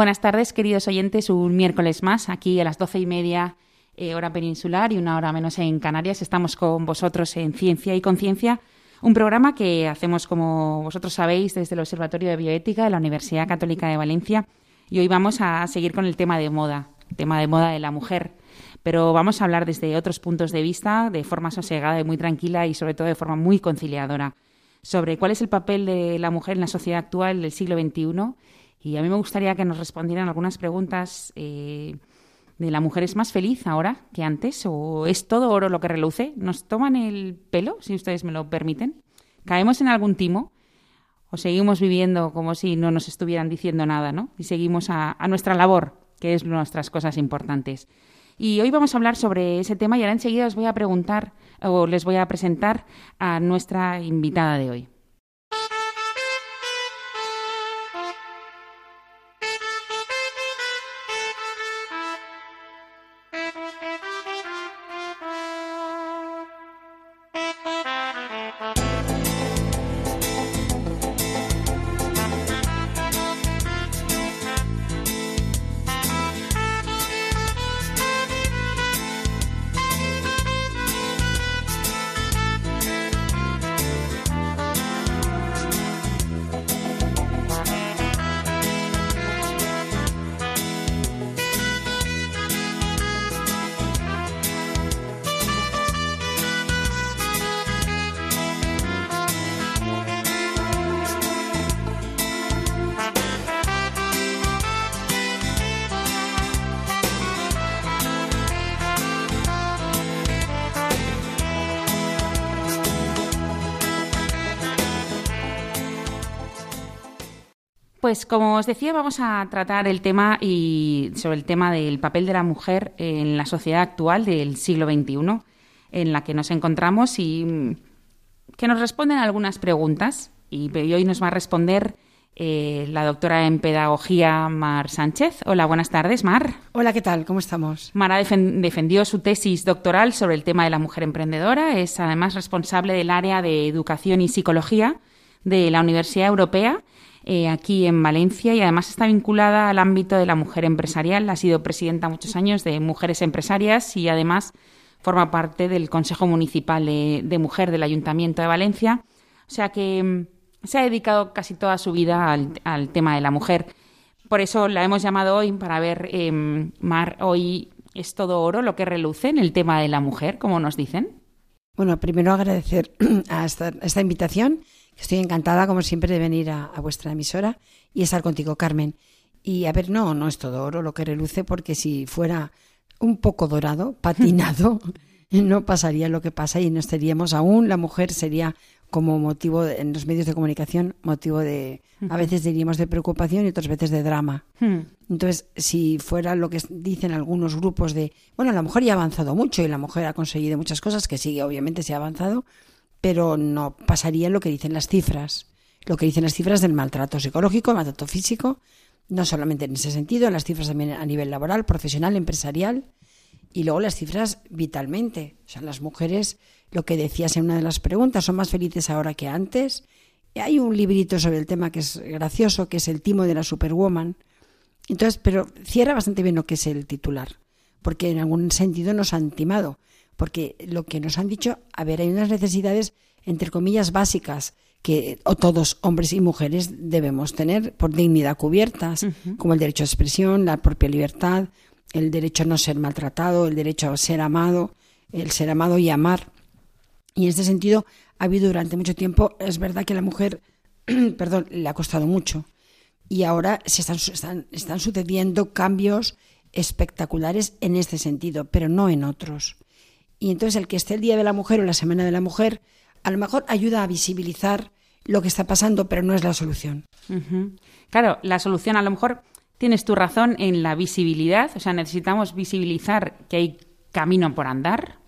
Buenas tardes, queridos oyentes. Un miércoles más, aquí a las doce y media, eh, hora peninsular, y una hora menos en Canarias. Estamos con vosotros en Ciencia y Conciencia, un programa que hacemos, como vosotros sabéis, desde el Observatorio de Bioética de la Universidad Católica de Valencia. Y hoy vamos a seguir con el tema de moda, tema de moda de la mujer. Pero vamos a hablar desde otros puntos de vista, de forma sosegada y muy tranquila y sobre todo de forma muy conciliadora, sobre cuál es el papel de la mujer en la sociedad actual del siglo XXI y a mí me gustaría que nos respondieran algunas preguntas eh, de la mujer es más feliz ahora que antes o es todo oro lo que reluce. ¿Nos toman el pelo, si ustedes me lo permiten? ¿Caemos en algún timo? ¿O seguimos viviendo como si no nos estuvieran diciendo nada, ¿no? Y seguimos a, a nuestra labor, que es nuestras cosas importantes. Y hoy vamos a hablar sobre ese tema y ahora enseguida os voy a preguntar o les voy a presentar a nuestra invitada de hoy. Pues como os decía, vamos a tratar el tema y sobre el tema del papel de la mujer en la sociedad actual del siglo XXI en la que nos encontramos y mm, que nos responden algunas preguntas. Y hoy nos va a responder eh, la doctora en pedagogía Mar Sánchez. Hola, buenas tardes, Mar. Hola, ¿qué tal? ¿Cómo estamos? Mara defendió su tesis doctoral sobre el tema de la mujer emprendedora. Es además responsable del área de educación y psicología de la Universidad Europea eh, aquí en Valencia y además está vinculada al ámbito de la mujer empresarial. Ha sido presidenta muchos años de Mujeres Empresarias y además forma parte del Consejo Municipal de, Mujer del Ayuntamiento de Valencia. O sea que mm, se ha dedicado casi toda su vida al, tema de la mujer. Por eso la hemos llamado hoy para ver, em, Mar, hoy es todo oro lo que reluce en el tema de la mujer, como nos dicen. Bueno, primero agradecer a esta invitación Estoy encantada, como siempre, de venir a, vuestra emisora y estar contigo, Carmen. Y a ver, no, no es todo oro lo que reluce, porque si fuera un poco dorado, patinado, no pasaría lo que pasa y no estaríamos aún, la mujer sería como motivo en los medios de comunicación, motivo de, a veces diríamos de preocupación y otras veces de drama. Hmm. Entonces, si fuera lo que dicen algunos grupos de, bueno, la mujer ya ha avanzado mucho y la mujer ha conseguido muchas cosas, que sí, obviamente se ha avanzado, pero no pasaría lo que dicen las cifras, lo que dicen las cifras del maltrato psicológico, maltrato físico, no solamente en ese sentido, las cifras también a nivel laboral, profesional, empresarial, y luego las cifras vitalmente. O sea, las mujeres, lo que decías en una de las preguntas, son más felices ahora que antes. Hay un librito sobre el tema que es gracioso, que es el timo de la Superwoman. Entonces, pero cierra bastante bien lo que es el titular, porque en algún sentido nos han timado porque lo que nos han dicho, a ver, hay unas necesidades, entre comillas, básicas que o todos, hombres y mujeres, debemos tener por dignidad cubiertas, como el derecho a expresión, la propia libertad, el derecho a no ser maltratado, el derecho a ser amado, el ser amado y amar. Y en este sentido ha habido durante mucho tiempo, es verdad que a la mujer, perdón, le ha costado mucho. Y ahora se están, están, están sucediendo cambios espectaculares en este sentido, pero no en otros. Y entonces el que esté el Día de la Mujer o la Semana de la Mujer, a lo mejor ayuda a visibilizar lo que está pasando, pero no es la solución. Claro, la solución a lo mejor tienes tu razón en la visibilidad, o sea, necesitamos visibilizar que hay camino por andar,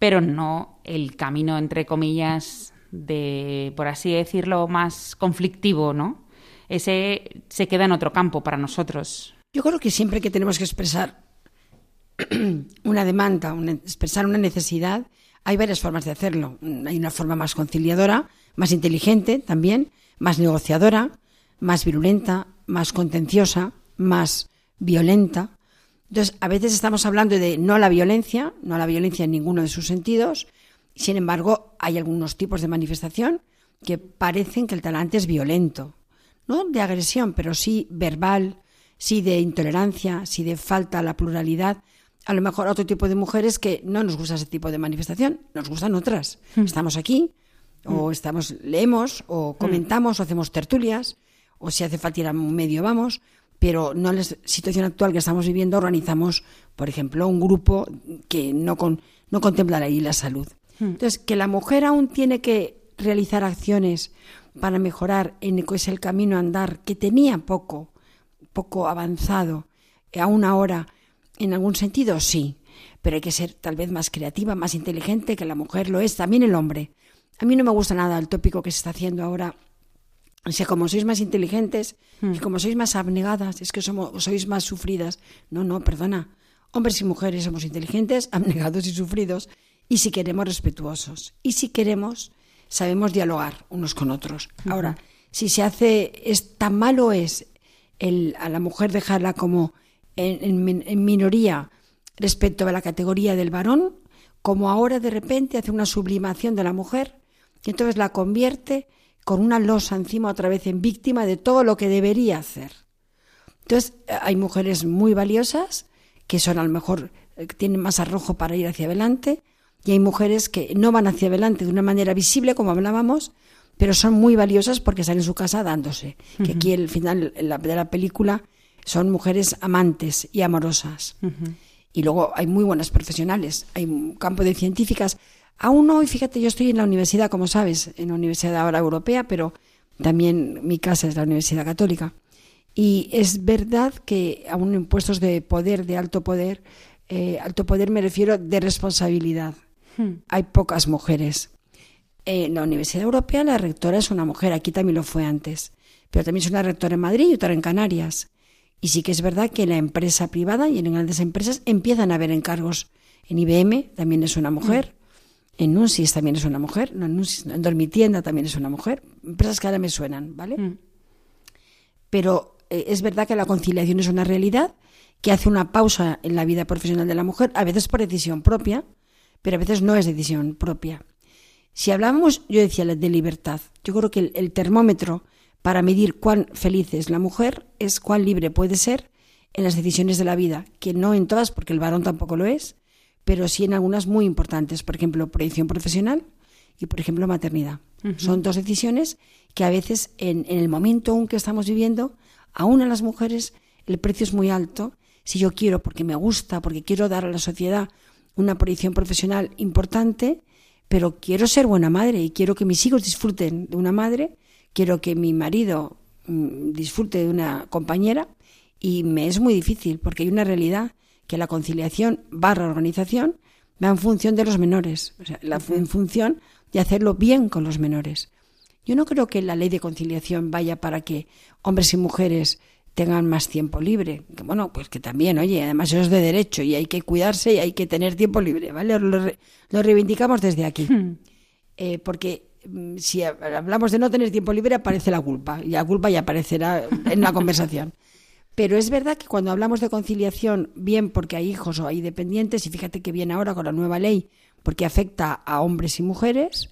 pero no el camino, entre comillas, de, por así decirlo, más conflictivo, ¿no? Ese se queda en otro campo para nosotros. Yo creo que siempre que tenemos que expresar una demanda, expresar una necesidad, hay varias formas de hacerlo. Hay una forma más conciliadora, más inteligente también, más negociadora, más virulenta, más contenciosa, más violenta. Entonces, a veces estamos hablando de no a la violencia, no a la violencia en ninguno de sus sentidos. Sin embargo, hay algunos tipos de manifestación que parecen que el talante es violento. No de agresión, pero sí verbal, sí de intolerancia, sí de falta a la pluralidad. A lo mejor otro tipo de mujeres que no nos gusta ese tipo de manifestación, nos gustan otras. Hmm. Estamos aquí, o hmm. estamos, leemos, o hmm. comentamos, o hacemos tertulias, o si hace falta ir a un medio vamos, pero no en la situación actual que estamos viviendo organizamos, por ejemplo, un grupo que no, no contempla ahí la salud. Entonces, que la mujer aún tiene que realizar acciones para mejorar en es el camino a andar que tenía poco, poco avanzado, eh, aún ahora, en algún sentido, sí, pero hay que ser tal vez más creativa, más inteligente, que la mujer lo es, también el hombre. A mí no me gusta nada el tópico que se está haciendo ahora o sea, como sois más inteligentes y hmm. como sois más abnegadas, es que somos, sois más sufridas. No, no, perdona. Hombres y mujeres somos inteligentes, abnegados y sufridos. Y si queremos, respetuosos. Y si queremos, sabemos dialogar unos con otros. Ahora, si se hace, es tan malo es el, a la mujer dejarla como en, en minoría respecto a la categoría del varón, como ahora de repente hace una sublimación de la mujer y entonces la convierte con una losa encima otra vez en víctima de todo lo que debería hacer. Entonces, hay mujeres muy valiosas que son a lo mejor, eh, tienen más arrojo para ir hacia adelante, y hay mujeres que no van hacia adelante de una manera visible, como hablábamos, pero son muy valiosas porque están en su casa dándose. Que aquí el final de la película son mujeres amantes y amorosas. Y luego hay muy buenas profesionales. Hay un campo de científicas. Aún hoy, fíjate, yo estoy en la universidad, como sabes, en la universidad ahora europea, pero también mi casa es la Universidad Católica. Y es verdad que aún en puestos de poder, de alto poder, eh, alto poder me refiero de responsabilidad. Hmm. Hay pocas mujeres. En la Universidad Europea la rectora es una mujer, aquí también lo fue antes, pero también es una rectora en Madrid y otra en Canarias. Y sí que es verdad que en la empresa privada y en grandes empresas empiezan a haber encargos. En IBM también es una mujer. En Nunsis también es una mujer, no, en, en Dormitienda también es una mujer, empresas que ahora me suenan, ¿vale? Mm. Pero eh, es verdad que la conciliación es una realidad que hace una pausa en la vida profesional de la mujer, a veces por decisión propia, pero a veces no es decisión propia. Si hablamos, yo decía, de libertad, yo creo que el termómetro para medir cuán feliz es la mujer es cuán libre puede ser en las decisiones de la vida, que no en todas, porque el varón tampoco lo es, pero sí en algunas muy importantes, por ejemplo, proyección profesional y, por ejemplo, maternidad. Son dos decisiones que a veces, en, el momento aún que estamos viviendo, aún a las mujeres el precio es muy alto. Si yo quiero, porque me gusta, porque quiero dar a la sociedad una proyección profesional importante, pero quiero ser buena madre y quiero que mis hijos disfruten de una madre, quiero que mi marido mm, disfrute de una compañera, y me es muy difícil porque hay una realidad que la conciliación barra organización va en función de los menores, o sea, en función de hacerlo bien con los menores. Yo no creo que la ley de conciliación vaya para que hombres y mujeres tengan más tiempo libre. Que, bueno, pues que también, oye, además eso es de derecho y hay que cuidarse y hay que tener tiempo libre, ¿vale? Lo, reivindicamos desde aquí. Hmm. Eh, porque si hablamos de no tener tiempo libre aparece la culpa y la culpa ya aparecerá en la conversación. Pero es verdad que cuando hablamos de conciliación, bien porque hay hijos o hay dependientes, y fíjate que viene ahora con la nueva ley, porque afecta a hombres y mujeres,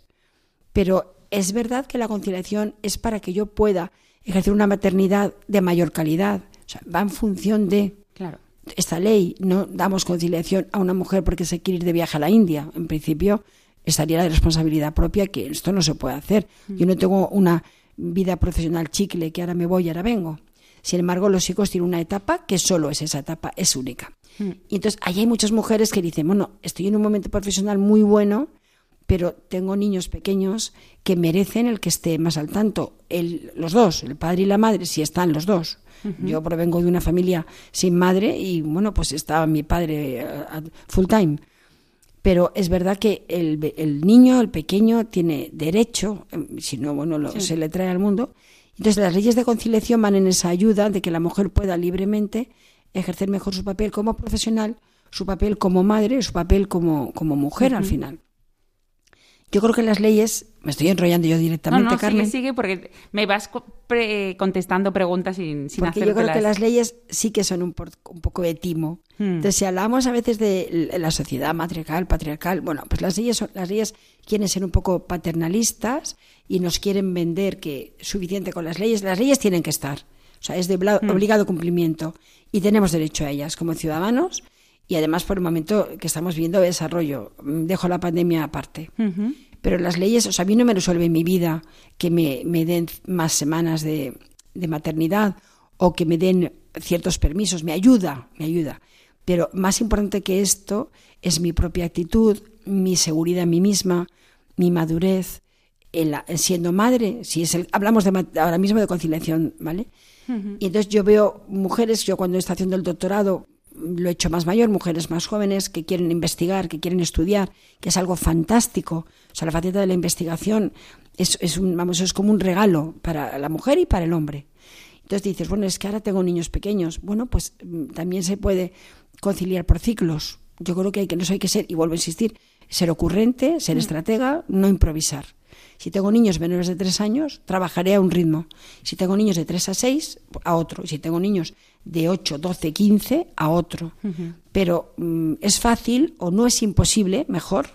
pero es verdad que la conciliación es para que yo pueda ejercer una maternidad de mayor calidad. O sea, va en función de claro. esta ley. No damos conciliación a una mujer porque se quiere ir de viaje a la India. En principio, estaría la responsabilidad propia que esto no se puede hacer. Mm. Yo no tengo una vida profesional chicle que ahora me voy y ahora vengo. Sin embargo, los hijos tienen una etapa que solo es esa etapa, es única. Hmm. Y entonces, ahí hay muchas mujeres que dicen, bueno, estoy en un momento profesional muy bueno, pero tengo niños pequeños que merecen el que esté más al tanto. El, los dos, el padre y la madre, si están los dos. Yo provengo de una familia sin madre y bueno, pues estaba mi padre eh, full time. Pero es verdad que el, el niño, el pequeño, tiene derecho, em, si no, bueno, lo, se le trae al mundo. Entonces las leyes de conciliación van en esa ayuda de que la mujer pueda libremente ejercer mejor su papel como profesional, su papel como madre, su papel como, como mujer al final. Yo creo que las leyes, me estoy enrollando yo directamente, no, no, Carmen. Sigue, sigue, porque me vas contestando preguntas sin, sin Porque yo creo que las leyes sí que son un, un poco de timo. Hmm. Entonces, si hablamos a veces de la sociedad matriarcal, patriarcal, bueno, pues las leyes, las leyes quieren ser un poco paternalistas y nos quieren vender que suficiente con las leyes. Las leyes tienen que estar. O sea, es de hmm. obligado cumplimiento y tenemos derecho a ellas como ciudadanos y además por el momento que estamos viendo de desarrollo. Dejo la pandemia aparte. Pero las leyes, o sea, a mí no me resuelve mi vida que me, me den más semanas de, de, maternidad o que me den ciertos permisos. Me ayuda, me ayuda. Pero más importante que esto es mi propia actitud, mi seguridad en mí misma, mi madurez, el, siendo madre, si es el, hablamos de, ahora mismo de conciliación, ¿vale? Y entonces yo veo mujeres, yo cuando está haciendo el doctorado, lo he hecho más mayor, mujeres más jóvenes que quieren investigar, que quieren estudiar, que es algo fantástico. O sea, la faceta de la investigación es, es, un, vamos, es como un regalo para la mujer y para el hombre. Entonces dices, bueno, es que ahora tengo niños pequeños. Bueno, pues mm, también se puede conciliar por ciclos. Yo creo que hay que, no hay que ser, y vuelvo a insistir, ser ocurrente, ser mm. estratega, no improvisar. Si tengo niños menores de tres años, trabajaré a un ritmo. Si tengo niños de tres a seis, a otro. Si tengo niños de 8, 12, 15 a otro. Pero mm, es fácil o no es imposible, mejor,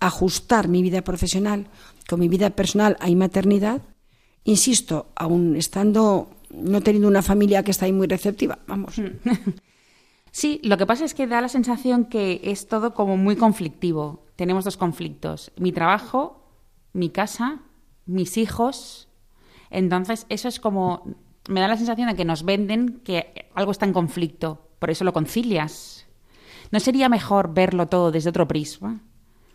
ajustar mi vida profesional con mi vida personal a maternidad, insisto, aún estando, no teniendo una familia que está ahí muy receptiva, vamos. Sí, lo que pasa es que da la sensación que es todo como muy conflictivo. Tenemos dos conflictos, mi trabajo, mi casa, mis hijos. Entonces, eso es como me da la sensación de que nos venden que algo está en conflicto, por eso lo concilias. ¿No sería mejor verlo todo desde otro prisma?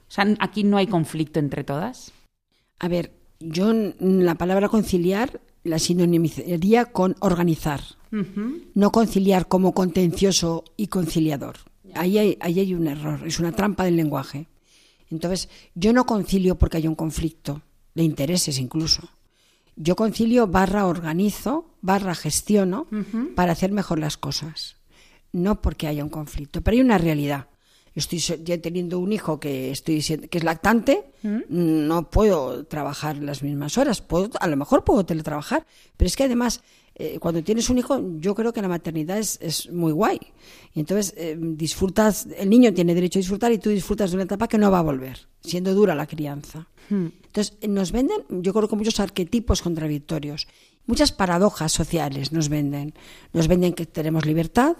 O sea, aquí no hay conflicto entre todas. A ver, yo la palabra conciliar la sinonimizaría con organizar, no conciliar como contencioso y conciliador. Ahí hay, ahí hay un error, es una trampa del lenguaje. Entonces, yo no concilio porque haya un conflicto, de intereses incluso yo concilio barra organizo, barra gestiono para hacer mejor las cosas. No porque haya un conflicto, pero hay una realidad. Estoy ya teniendo un hijo que estoy que es lactante, no puedo trabajar las mismas horas. Puedo, a lo mejor puedo teletrabajar, pero es que además eh, cuando tienes un hijo, yo creo que la maternidad es, es muy guay. Y entonces eh, disfrutas, el niño tiene derecho a disfrutar y tú disfrutas de una etapa que no va a volver, siendo dura la crianza. Hmm. Entonces, nos venden, yo creo que muchos arquetipos contradictorios, muchas paradojas sociales nos venden. Nos venden que tenemos libertad,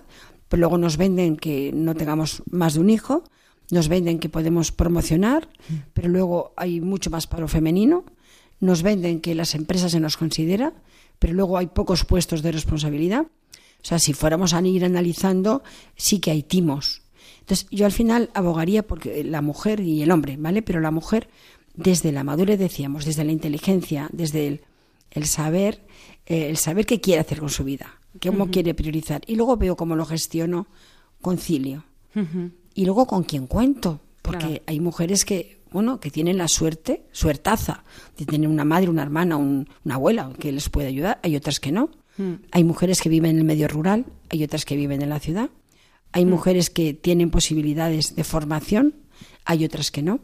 pero luego nos venden que no tengamos más de un hijo, nos venden que podemos promocionar, pero luego hay mucho más paro femenino, nos venden que las empresas se nos considera, pero luego hay pocos puestos de responsabilidad. O sea, si fuéramos a ir analizando, sí que hay timos. Entonces, yo al final abogaría porque la mujer y el hombre, ¿vale? Pero la mujer desde la madurez, decíamos, desde la inteligencia, desde el, saber, eh, el saber qué quiere hacer con su vida, cómo quiere priorizar. Y luego veo cómo lo gestiono, concilio. Y luego con quién cuento, porque hay mujeres que, bueno, que tienen la suerte, suertaza, de tener una madre, una hermana, una abuela que les puede ayudar, hay otras que no. Mm. Hay mujeres que viven en el medio rural, hay otras que viven en la ciudad. Hay mm. mujeres que tienen posibilidades de formación, hay otras que no.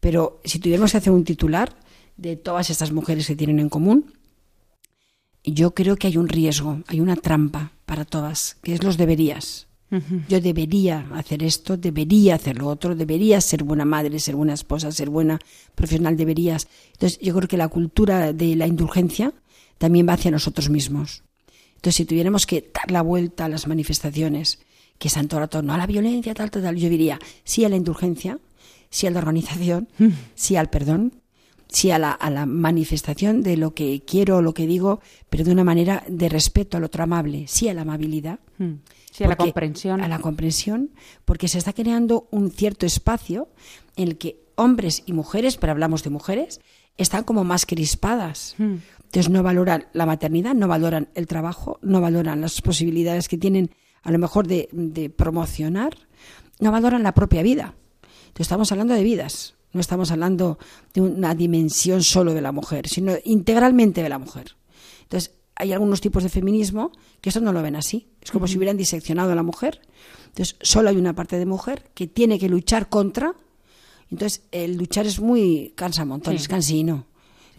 Pero si tuviéramos que hacer un titular de todas estas mujeres que tienen en común, yo creo que hay un riesgo, hay una trampa para todas, que es los deberías. Yo debería hacer esto, debería hacer lo otro, debería ser buena madre, ser buena esposa, ser buena profesional, deberías. Entonces, yo creo que la cultura de la indulgencia también va hacia nosotros mismos. Entonces, si tuviéramos que dar la vuelta a las manifestaciones, que están todo el rato, no a la violencia, tal, tal, tal, yo diría sí a la indulgencia, sí a la organización, sí al perdón, sí a la, a la manifestación de lo que quiero o lo que digo, pero de una manera de respeto al otro amable, sí a la amabilidad. Sí, a la comprensión. A la comprensión, porque se está creando un cierto espacio en el que hombres y mujeres, pero hablamos de mujeres, están como más crispadas. Hmm. Entonces no valoran la maternidad, no valoran el trabajo, no valoran las posibilidades que tienen a lo mejor de, de promocionar, no valoran la propia vida. Entonces estamos hablando de vidas, no estamos hablando de una dimensión solo de la mujer, sino integralmente de la mujer. Entonces hay algunos tipos de feminismo que eso no lo ven así. Es como si hubieran diseccionado a la mujer. Entonces solo hay una parte de mujer que tiene que luchar contra. Entonces el luchar es muy cansa montón, Sí. cansino.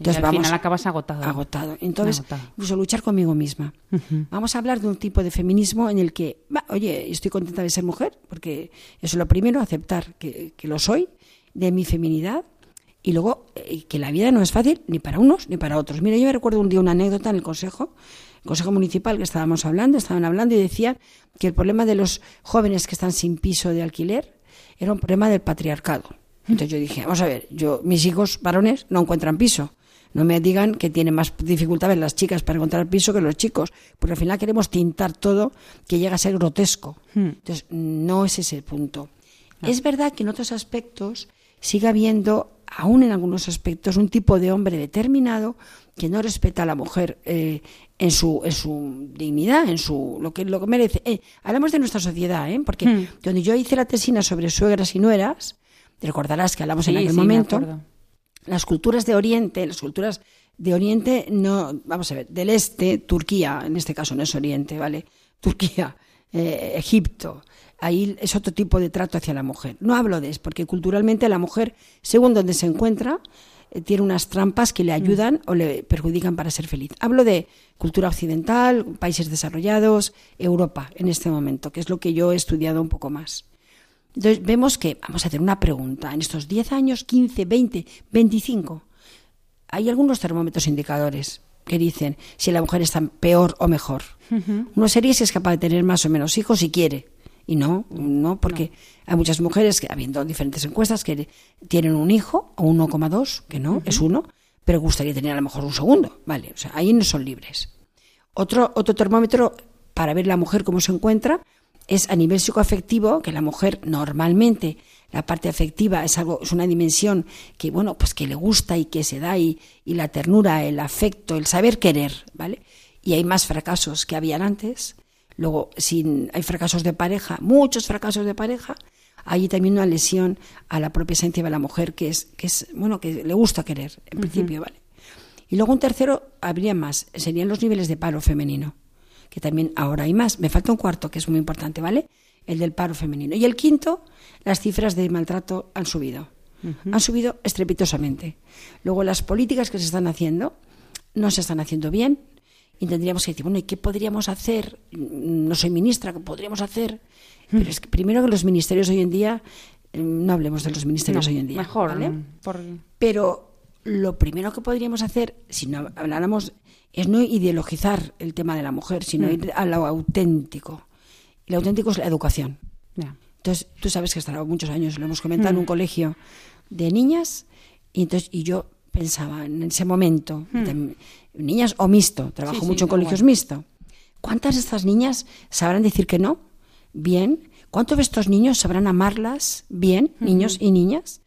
Y al final acabas agotado. agotado. Entonces, Agotado. incluso luchar conmigo misma. Ujú. Vamos a hablar de un tipo de feminismo en el que, va, oye, estoy contenta de ser mujer, porque eso es lo primero, aceptar que, que lo soy, de mi feminidad, y luego eh, que la vida no es fácil ni para unos ni para otros. Mira, yo me recuerdo un día una anécdota en el consejo, el consejo municipal que estábamos hablando, estaban hablando y decían que el problema de los jóvenes que están sin piso de alquiler era un problema del patriarcado. Entonces yo dije, vamos a ver, yo mis hijos varones no encuentran piso. No me digan que tienen más dificultades las chicas para encontrar piso que los chicos, porque al final queremos tintar todo que llega a ser grotesco. Hmm. Entonces, no es ese el punto. Es verdad que en otros aspectos sigue habiendo, aún en algunos aspectos, un tipo de hombre determinado que no respeta a la mujer eh, en, su, en su dignidad, en su lo que, lo que merece. Eh, hablamos de nuestra sociedad, ¿eh? porque Hmm. donde yo hice la tesina sobre suegras y nueras, te recordarás que hablamos en aquel sí, momento, las culturas de Oriente, las culturas de Oriente, no, vamos a ver, del Este, Turquía, en este caso no es Oriente, ¿vale? Turquía, eh, Egipto, ahí es otro tipo de trato hacia la mujer. No hablo de eso, porque culturalmente la mujer, según donde se encuentra, eh, tiene unas trampas que le ayudan o le perjudican para ser feliz. Hablo de cultura occidental, países desarrollados, Europa en este momento, que es lo que yo he estudiado un poco más. Entonces vemos que, vamos a hacer una pregunta, en estos 10 años, 15, 20, 25, hay algunos termómetros indicadores que dicen si la mujer está peor o mejor. Uno sería si es capaz de tener más o menos hijos si quiere. Y no, no, porque hay muchas mujeres que, habiendo diferentes encuestas, que tienen un hijo o 1,2, que no, es uno, pero gustaría tener a lo mejor un segundo. Vale, o sea, ahí no son libres. Otro, otro termómetro para ver la mujer cómo se encuentra es a nivel psicoafectivo, que la mujer normalmente la parte afectiva es algo, es una dimensión que bueno, pues que le gusta y que se da y, y la ternura, el afecto, el saber querer, ¿vale? Y hay más fracasos que habían antes. Luego, si hay fracasos de pareja, muchos fracasos de pareja, hay también una lesión a la propia esencia de la mujer que es, que es bueno, que le gusta querer, en principio, ¿vale? Y luego un tercero, habría más, serían los niveles de paro femenino, que también ahora hay más. Me falta un cuarto, que es muy importante, ¿vale? El del paro femenino. Y el quinto, las cifras de maltrato han subido. Han subido estrepitosamente. Luego, las políticas que se están haciendo no se están haciendo bien. Y tendríamos que decir, bueno, ¿y qué podríamos hacer? No soy ministra, ¿qué podríamos hacer? Pero es que primero que los ministerios hoy en día, eh, no hablemos de los ministerios No, hoy en día. Mejor, ¿vale? mm, por- Pero lo primero que podríamos hacer, si no habláramos, es no ideologizar el tema de la mujer, sino Mm. ir a lo auténtico. Y lo auténtico es la educación. Entonces, tú sabes que hasta muchos años lo hemos comentado Mm. en un colegio de niñas, y entonces y yo pensaba en ese momento, de- niñas o mixto, trabajo sí, mucho en colegios igual. mixto. ¿Cuántas de estas niñas sabrán decir que no? Bien. ¿Cuántos de estos niños sabrán amarlas? Bien, niños y niñas.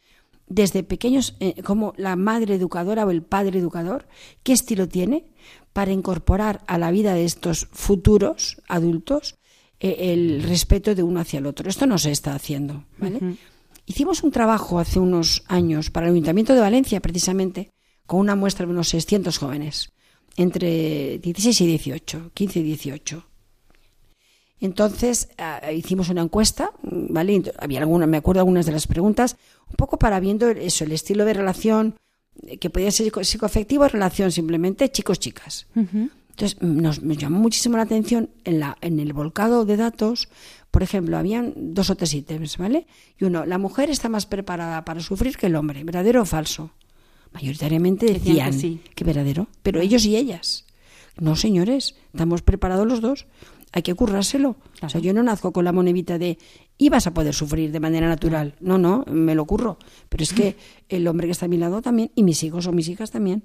Desde pequeños, eh, como la madre educadora o el padre educador, ¿qué estilo tiene para incorporar a la vida de estos futuros adultos eh, el respeto de uno hacia el otro? Esto no se está haciendo, ¿vale? Hicimos un trabajo hace unos años para el Ayuntamiento de Valencia, precisamente, con una muestra de unos 600 jóvenes, entre 16 y 18, 15 y 18. Entonces ah, hicimos una encuesta, ¿vale? Había alguna, me acuerdo algunas de las preguntas, un poco para viendo eso, el estilo de relación eh, que podía ser psico- psicoafectivo relación simplemente chicos-chicas. Entonces mm, nos, me llamó muchísimo la atención en, la, en el volcado de datos, por ejemplo, habían dos o tres ítems, ¿vale? Y uno, la mujer está más preparada para sufrir que el hombre, ¿verdadero o falso? Mayoritariamente Decían decían, que sí. que verdadero, pero ellos y ellas. No, señores, estamos preparados los dos. Hay que currárselo. O sea, yo no nazco con la monedita de ibas a poder sufrir de manera natural. No, no, me lo curro. Pero es que el hombre que está a mi lado también, y mis hijos o mis hijas también.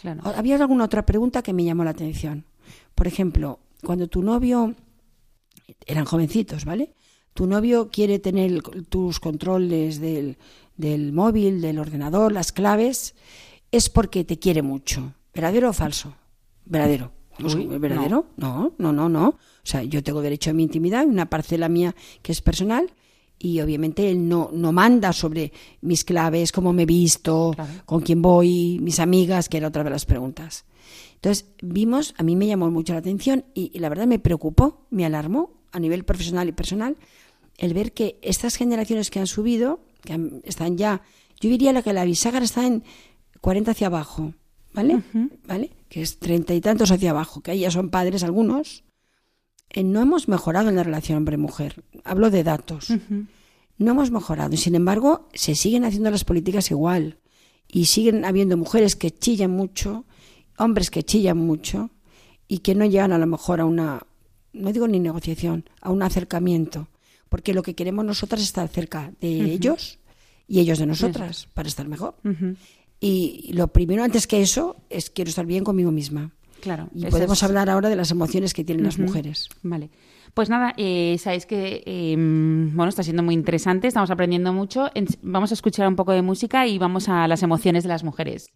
Claro. Había alguna otra pregunta que me llamó la atención. Por ejemplo, cuando tu novio, eran jovencitos, ¿vale? Tu novio quiere tener tus controles del, del móvil, del ordenador, las claves, es porque te quiere mucho. ¿Verdadero o falso? Verdadero. ¿Verdadero? No. no, no, no, O sea, yo tengo derecho a mi intimidad, una parcela mía que es personal, y obviamente él no, no manda sobre mis claves, cómo me he visto, con quién voy, mis amigas, que era otra de las preguntas. Entonces, vimos, a mí me llamó mucho la atención y, la verdad me preocupó, me alarmó a nivel profesional y personal el ver que estas generaciones que han subido, que están ya, yo diría que la bisagra está en 40 hacia abajo, ¿vale? ¿Vale? Que es treinta y tantos hacia abajo, que ahí ya son padres algunos. Eh, no hemos mejorado en la relación hombre-mujer. Hablo de datos. No hemos mejorado. Y sin embargo, se siguen haciendo las políticas igual. Y siguen habiendo mujeres que chillan mucho, hombres que chillan mucho y que no llegan a lo mejor a una, no digo ni negociación, a un acercamiento. Porque lo que queremos nosotras es estar cerca de ellos y ellos de nosotras para estar mejor. Y lo primero, antes que eso, es quiero estar bien conmigo misma. Claro. Y podemos hablar ahora de las emociones que tienen las mujeres. Vale. Pues nada, eh, sabéis que em, bueno, está siendo muy interesante, estamos aprendiendo mucho. vamos a escuchar un poco de música y vamos a las emociones de las mujeres.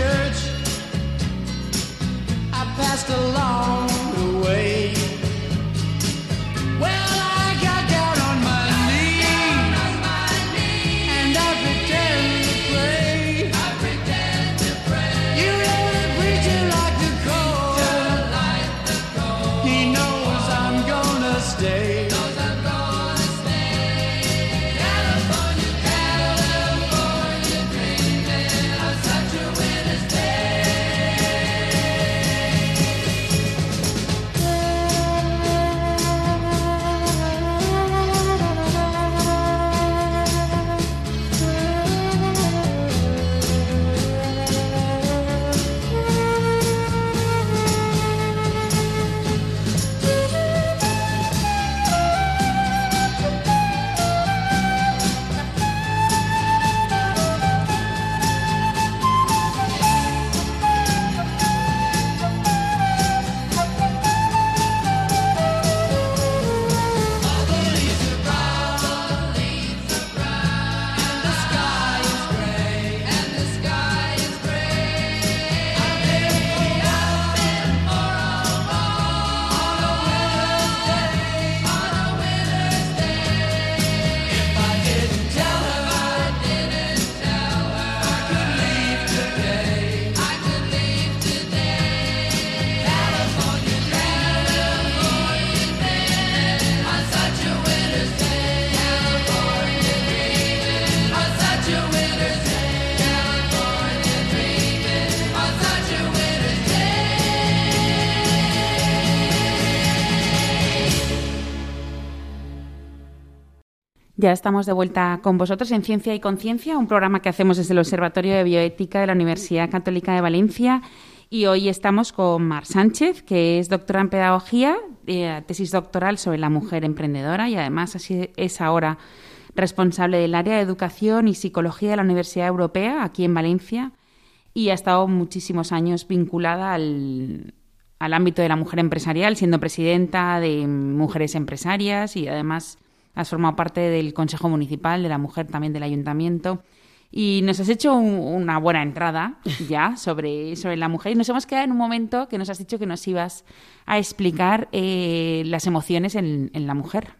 church. I passed along Ya estamos de vuelta con vosotros en Ciencia y Conciencia, un programa que hacemos desde el Observatorio de Bioética de la Universidad Católica de Valencia. Y hoy estamos con Mar Sánchez, que es doctora en Pedagogía, eh, tesis doctoral sobre la mujer emprendedora y además es ahora responsable del área de Educación y Psicología de la Universidad Europea, aquí en Valencia, y ha estado muchísimos años vinculada al, al ámbito de la mujer empresarial, siendo presidenta de Mujeres Empresarias y además has formado parte del Consejo Municipal, de la Mujer también del Ayuntamiento. Y nos has hecho una buena entrada ya sobre, sobre la mujer y nos hemos quedado en un momento que nos has dicho que nos ibas a explicar eh, las emociones en, en la mujer.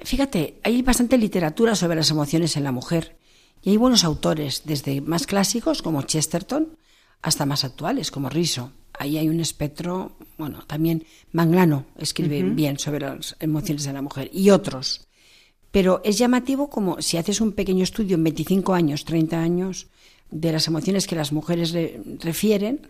Fíjate, hay bastante literatura sobre las emociones en la mujer y hay buenos autores, desde más clásicos como Chesterton hasta más actuales como Riso ahí hay un espectro, bueno, también Manglano escribe bien sobre las emociones de la mujer y otros. Pero es llamativo como si haces un pequeño estudio en 25 años, 30 años, de las emociones que las mujeres refieren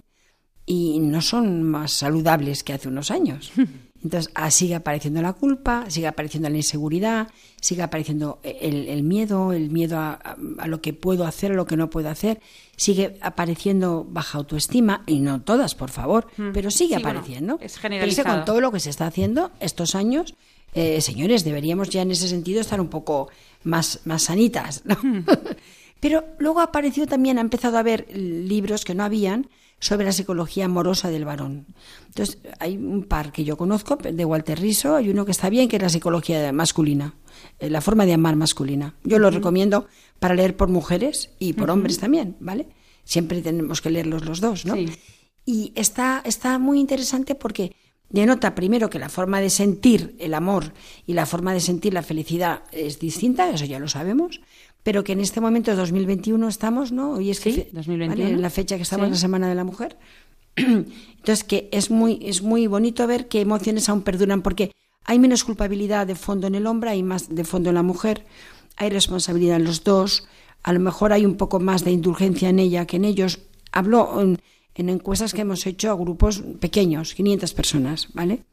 y no son más saludables que hace unos años. Entonces, ah, sigue apareciendo la culpa, sigue apareciendo la inseguridad, sigue apareciendo el, miedo, el miedo a, lo que puedo hacer, a lo que no puedo hacer, sigue apareciendo baja autoestima, y no todas, por favor, mm. pero sigue apareciendo. es generalizado. con todo lo que se está haciendo estos años, eh, señores, deberíamos ya en ese sentido estar un poco más, más sanitas. Mm. pero luego apareció también, ha empezado a haber libros que no habían, sobre la psicología amorosa del varón. Entonces, hay un par que yo conozco, de Walter Riso, hay uno que está bien, que es la psicología masculina, eh, la forma de amar masculina. Yo lo recomiendo para leer por mujeres y por hombres también, ¿vale? Siempre tenemos que leerlos los dos, ¿no? Y está, está muy interesante porque denota primero que la forma de sentir el amor y la forma de sentir la felicidad es distinta, eso ya lo sabemos, pero que en este momento, 2021, estamos, ¿no? Hoy es que, 2021. en la fecha que estamos, en la Semana de la Mujer. Entonces, que es muy, es muy bonito ver qué emociones aún perduran, porque hay menos culpabilidad de fondo en el hombre, hay más de fondo en la mujer, hay responsabilidad en los dos, a lo mejor hay un poco más de indulgencia en ella que en ellos. Hablo en, en encuestas que hemos hecho a grupos pequeños, 500 personas, ¿vale?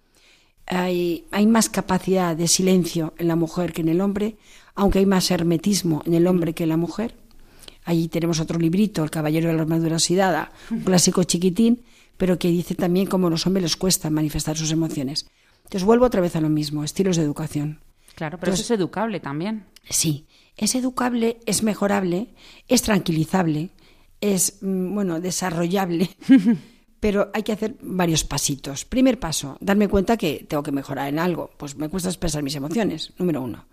Hay, hay más capacidad de silencio en la mujer que en el hombre, aunque hay más hermetismo en el hombre que en la mujer. Allí tenemos otro librito, El Caballero de la Armadura Oxidada, un clásico chiquitín, pero que dice también cómo a los hombres les cuesta manifestar sus emociones. Entonces vuelvo otra vez a lo mismo, estilos de educación. Claro, pero eso es educable también. Sí, es educable, es mejorable, es tranquilizable, es, mm, bueno, desarrollable, pero hay que hacer varios pasitos. Primer paso, darme cuenta que tengo que mejorar en algo. Pues me cuesta expresar mis emociones, número uno.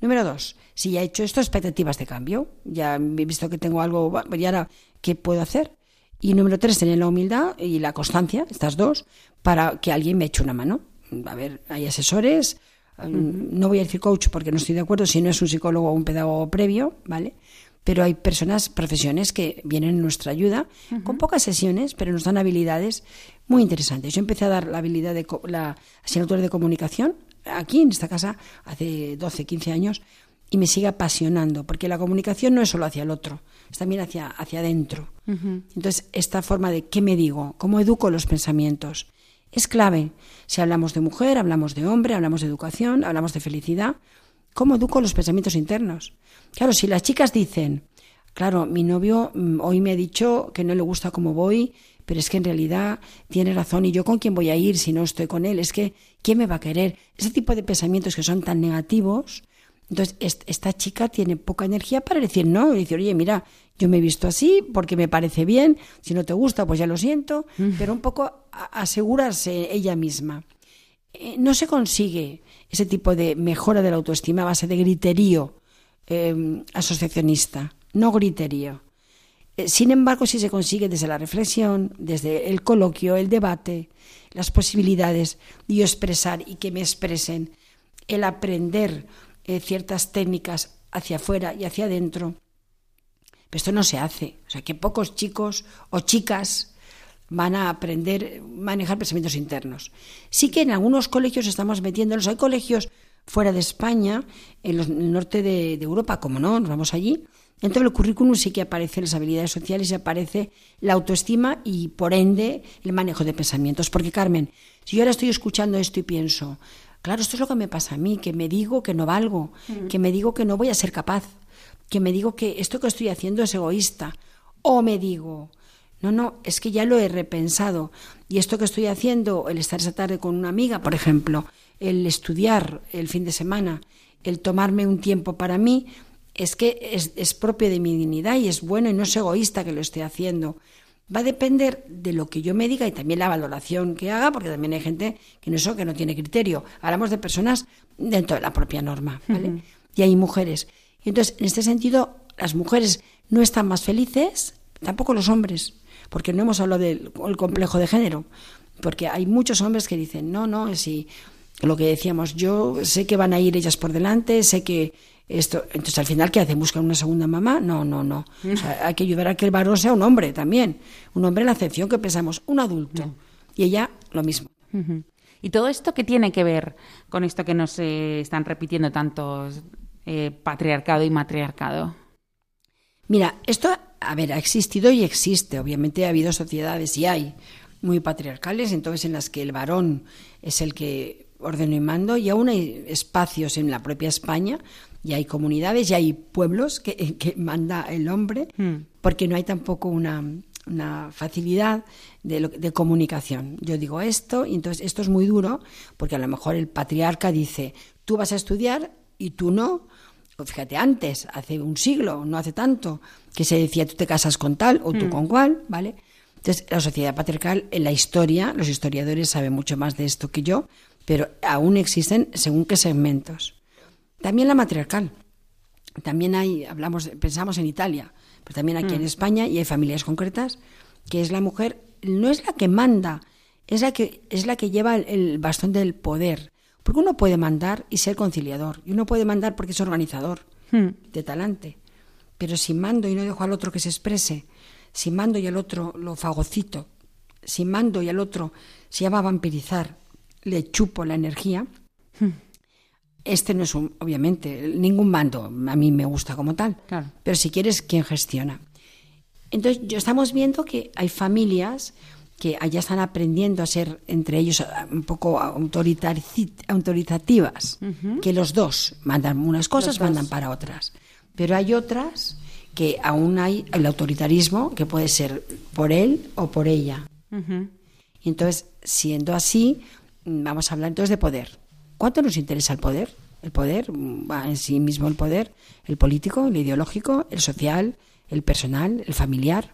Número dos, si ya he hecho esto, expectativas de cambio. Ya he visto que tengo algo, y ahora, ¿qué puedo hacer? Y número tres, tener la humildad y la constancia, estas dos, para que alguien me eche una mano. A ver, hay asesores, no voy a decir coach porque no estoy de acuerdo si no es un psicólogo o un pedagogo previo, ¿vale? Pero hay personas, profesiones que vienen en nuestra ayuda con pocas sesiones, pero nos dan habilidades muy interesantes. Yo empecé a dar la habilidad de la asignatura de comunicación aquí en esta casa hace 12, 15 años y me sigue apasionando, porque la comunicación no es solo hacia el otro, es también hacia, hacia adentro. Entonces, esta forma de qué me digo, cómo educo los pensamientos, es clave. Si hablamos de mujer, hablamos de hombre, hablamos de educación, hablamos de felicidad, ¿cómo educo los pensamientos internos? Claro, si las chicas dicen, claro, mi novio mm, hoy me ha dicho que no le gusta cómo voy, pero es que en realidad tiene razón y yo con quién voy a ir si no estoy con él, es que ¿quién me va a querer? Ese tipo de pensamientos que son tan negativos, entonces esta chica tiene poca energía para decir no, y decir, oye, mira, yo me he visto así porque me parece bien, si no te gusta, pues ya lo siento, mm. pero un poco asegurarse ella misma. Eh, no se consigue ese tipo de mejora de la autoestima a base de griterío eh, asociacionista, no griterío. Eh, sin embargo, si se consigue desde la reflexión, desde el coloquio, el debate, las posibilidades de yo expresar y que me expresen, el aprender ciertas técnicas hacia afuera y hacia adentro, pero esto no se hace. O sea, que pocos chicos o chicas van a aprender a manejar pensamientos internos. Sí que en algunos colegios estamos metiéndolos. Hay colegios fuera de España, en, el norte de, de Europa, como no, nos vamos allí, Dentro del currículum sí que aparecen las habilidades sociales y aparece la autoestima y, por ende, el manejo de pensamientos. Porque, Carmen, si yo ahora estoy escuchando esto y pienso, claro, esto es lo que me pasa a mí, que me digo que no valgo, mm. que me digo que no voy a ser capaz, que me digo que esto que estoy haciendo es egoísta, o me digo, no, no, es que ya lo he repensado y esto que estoy haciendo, el estar esa tarde con una amiga, por ejemplo, el estudiar el fin de semana, el tomarme un tiempo para mí, es que es, propio de mi dignidad y es bueno y no es egoísta que lo esté haciendo. Va a depender de lo que yo me diga y también la valoración que haga, porque también hay gente que no, eso, que no tiene criterio. Hablamos de personas dentro de la propia norma, ¿vale? Y hay mujeres. Y entonces, en este sentido, las mujeres no están más felices, tampoco los hombres, porque no hemos hablado del complejo de género, porque hay muchos hombres que dicen, no, no, si lo que decíamos, yo sé que van a ir ellas por delante, sé que esto, entonces al final, ¿qué hacen? ¿Buscan una segunda mamá? No, no, no. hay que ayudar a que el varón sea un hombre también. Un hombre en la acepción que pensamos, un adulto. Y ella lo mismo. ¿Y todo esto qué tiene que ver con esto que nos eh, están repitiendo tantos eh, patriarcado y matriarcado? Mira, esto a ver, ha existido y existe. Obviamente ha habido sociedades y hay muy patriarcales, entonces en las que el varón es el que ordena y mando, y aún hay espacios en la propia España, y hay comunidades, y hay pueblos que, que manda el hombre, Hmm. porque no hay tampoco una, una facilidad de, lo- de comunicación. Yo digo esto, y entonces esto es muy duro, porque a lo mejor el patriarca dice, tú vas a estudiar y tú no. O fíjate, antes, hace un siglo, no hace tanto, que se decía tú te casas con tal o tú con cual, ¿vale? Entonces, la sociedad patriarcal, en la historia, los historiadores saben mucho más de esto que yo, pero aún existen según qué segmentos. También la matriarcal. También hay, hablamos, pensamos en Italia, pero también aquí en España y hay familias concretas que es la mujer, no es la que manda, es la que, es la que lleva el, el bastón del poder. Porque uno puede mandar y ser conciliador, y uno puede mandar porque es organizador Hmm. de talante. Pero si mando y no dejo al otro que se exprese, si mando y al otro lo fagocito, si mando y al otro se llama vampirizar, le chupo la energía, este no es un, obviamente, ningún mando a mí me gusta como tal. Claro. Pero si quieres, ¿quién gestiona? Entonces, yo estamos viendo que hay familias que allá están aprendiendo a ser entre ellos ah, un poco autoritativas, que los dos mandan unas cosas, mandan para otras. Pero hay otras que aún hay el autoritarismo que puede ser por él o por ella. Y entonces, siendo así, vamos a hablar entonces de poder. ¿Cuánto nos interesa el poder? El poder, mm, en sí mismo el poder, el político, el ideológico, el social, el personal, el familiar.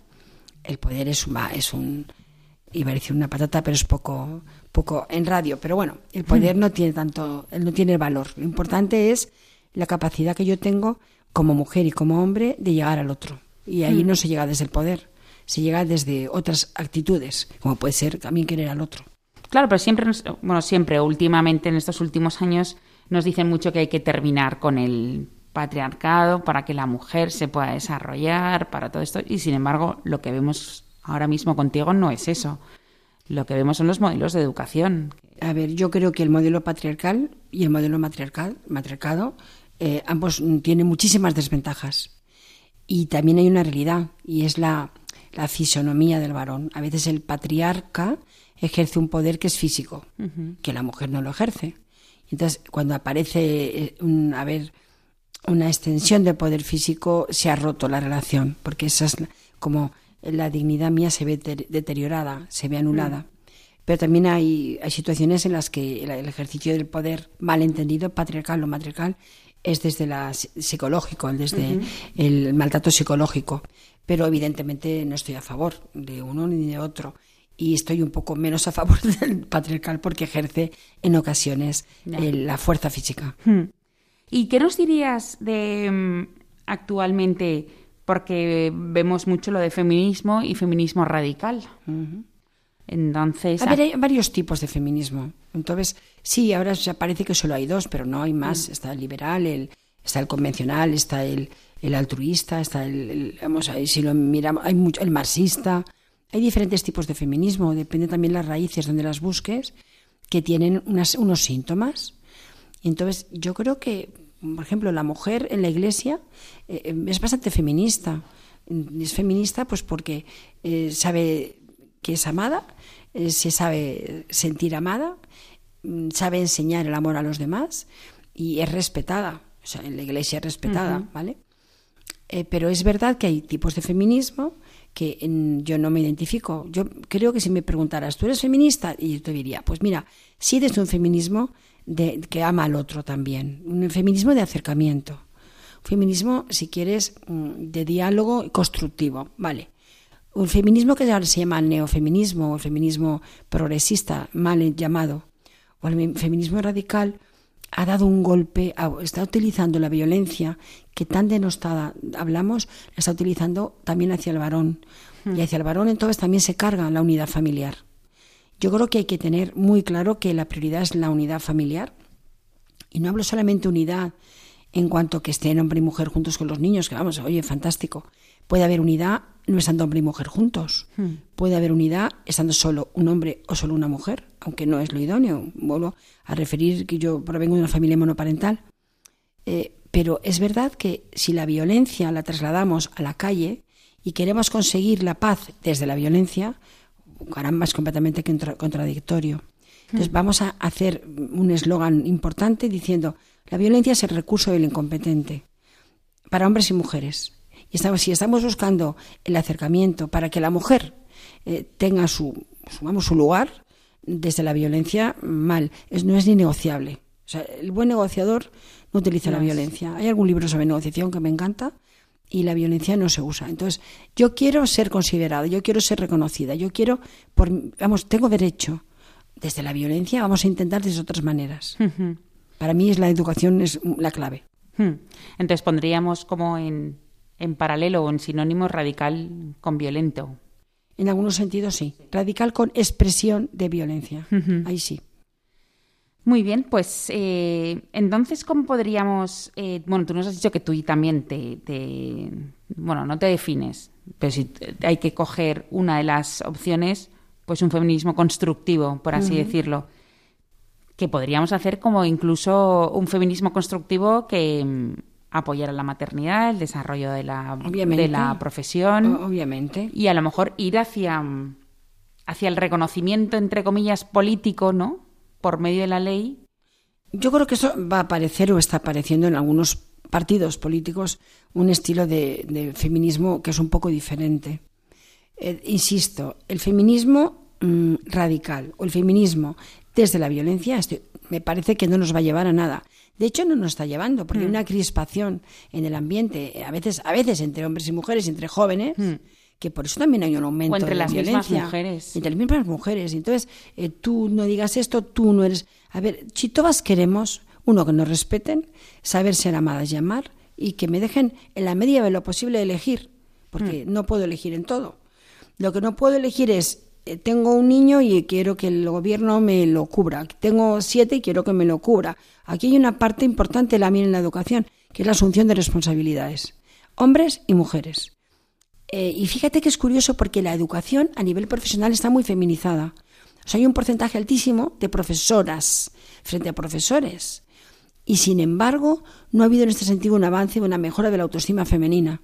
El poder es, un- va, es un, iba a decir una patata, pero es poco, poco en radio. Pero bueno, el poder no tiene tanto, no tiene valor. Lo importante es la capacidad que yo tengo como mujer y como hombre de llegar al otro. Y ahí no se llega desde el poder, se llega desde otras actitudes, como puede ser también querer al otro. Claro, pero siempre, nos- bueno, siempre, últimamente, en estos últimos años, nos dicen mucho que hay que terminar con el patriarcado para que la mujer se pueda desarrollar, para todo esto. Y sin embargo, lo que vemos ahora mismo contigo no es eso. Lo que vemos son los modelos de educación. A ver, yo creo que el modelo patriarcal y el modelo matriarcal, matriarcado, eh, ambos mm, tienen muchísimas desventajas. Y también hay una realidad, y es la, la fisonomía del varón. A veces el patriarca ejerce un poder que es físico, que la mujer no lo ejerce. Entonces, cuando aparece eh, un, a ver, una extensión del poder físico, se ha roto la relación, porque esa es como la dignidad mía se ve ter- deteriorada, se ve anulada. Pero también hay, hay situaciones en las que el, el ejercicio del poder malentendido, patriarcal o matriarcal, es desde la psi- psicológico, desde el maltrato psicológico. Pero evidentemente no estoy a favor de uno ni de otro. Y estoy un poco menos a favor del patriarcal porque ejerce en ocasiones eh, la fuerza física. Hmm. ¿Y qué nos dirías de mm, actualmente? Porque vemos mucho lo de feminismo y feminismo radical. Entonces, A ver, hay varios tipos de feminismo. Entonces, sí, ahora ya parece que solo hay dos, pero no hay más. Está el liberal, el, está el convencional, está el, el altruista, está el, el- vamos a si lo miramos, hay mucho, el marxista. Hay diferentes tipos de feminismo, depende también las raíces donde las busques, que tienen unas, unos síntomas. Entonces, yo creo que, por ejemplo, la mujer en la iglesia eh, eh, es bastante feminista. Mm, Es feminista pues porque eh, sabe que es amada, eh, se sabe sentir amada, mm, sabe enseñar el amor a los demás y es respetada. O sea, en la iglesia es respetada, ¿vale? Eh, pero es verdad que hay tipos de feminismo que yo no me identifico. Yo creo que si me preguntaras, ¿tú eres feminista? Y yo te diría, pues mira, sí desde un feminismo de, que ama al otro también, un feminismo de acercamiento, un feminismo, si quieres, mm, de diálogo constructivo, ¿vale? Un feminismo que ahora se llama neofeminismo o el feminismo progresista, mal llamado, o el feminismo radical, ha dado un golpe, está utilizando la violencia que tan denostada hablamos, la está utilizando también hacia el varón. Y hacia el varón entonces también se carga la unidad familiar. Yo creo que hay que tener muy claro que la prioridad es la unidad familiar. Y no hablo solamente unidad en cuanto que estén hombre y mujer juntos con los niños, que vamos, oye, fantástico. Puede haber unidad no estando hombre y mujer juntos. Puede haber unidad estando solo un hombre o solo una mujer, aunque no es lo idóneo. Vuelvo a referir que yo provengo de una familia monoparental. Eh, pero es verdad que si la violencia la trasladamos a la calle y queremos conseguir la paz desde la violencia, caramba, es completamente contradictorio. Entonces vamos a hacer un eslogan importante diciendo, la violencia es el recurso del incompetente para hombres y mujeres. Y estamos, si estamos buscando el acercamiento para que la mujer eh, tenga su, su, su lugar desde la violencia, mal. Es, no es ni negociable. O sea, el buen negociador no utiliza la violencia. Hay algún libro sobre negociación que me encanta y la violencia no se usa. Entonces, yo quiero ser considerada, yo quiero ser reconocida, yo quiero, por, vamos, tengo derecho desde la violencia, vamos a intentar desde otras maneras. Para mí es la educación es la clave. Entonces pondríamos como en, en paralelo o en sinónimo radical con violento. En algunos sentidos sí. Radical con expresión de violencia. Ahí sí. Muy bien, pues eh, entonces, ¿cómo podríamos...? Eh, bueno, tú nos has dicho que tú también te, te, Bueno, no te defines, pero si hay que coger una de las opciones, pues un feminismo constructivo, por así decirlo, que podríamos hacer como incluso un feminismo constructivo que mm, apoyara la maternidad, el desarrollo de la, de la profesión. Obviamente. Y a lo mejor ir hacia, hacia el reconocimiento, entre comillas, político, ¿no? por medio de la ley. Yo creo que eso va a aparecer o está apareciendo en algunos partidos políticos un estilo de, feminismo que es un poco diferente. Eh, insisto, el feminismo mm, radical o el feminismo desde la violencia me parece que no nos va a llevar a nada. De hecho, no nos está llevando, porque hay mm. una crispación en el ambiente, a veces, a veces entre hombres y mujeres, entre jóvenes, mm que por eso también hay un aumento entre de las violencia. mujeres. Entre las mismas mujeres. Entonces, eh, tú no digas esto, tú no eres... A ver, si todas queremos, uno, que nos respeten, saber ser amadas y amar, y que me dejen en la medida de lo posible elegir, porque mm. no puedo elegir en todo. Lo que no puedo elegir es, tengo un niño y quiero que el gobierno me lo cubra. Tengo siete y quiero que me lo cubra. Aquí hay una parte importante también en la educación, que es la asunción de responsabilidades. Hombres y mujeres. Eh, y fíjate que es curioso porque la educación a nivel profesional está muy feminizada. O sea, hay un porcentaje altísimo de profesoras frente a profesores. Y sin embargo, no ha habido en este sentido un avance, una mejora de la autoestima femenina.